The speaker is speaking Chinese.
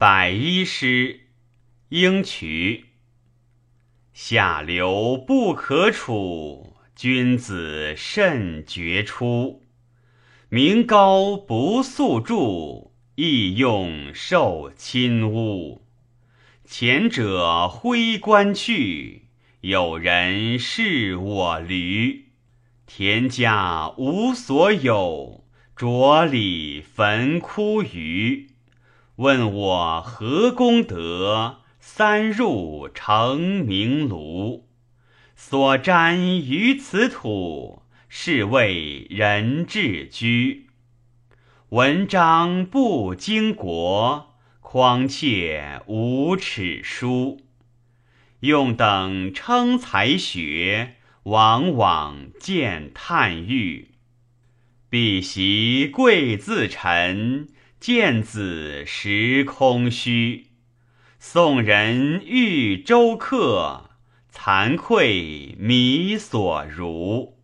百一诗，应渠。下流不可处，君子慎绝出。名高不速著，亦用受亲污。前者挥官去，有人视我驴。田家无所有，着里焚枯鱼。问我何功德？三入成名庐。所瞻于此土，是谓人至居。文章不经国，匡切无耻书。用等称才学。往往见叹誉，必习贵自陈，见子时空虚。送人欲舟客，惭愧弥所如。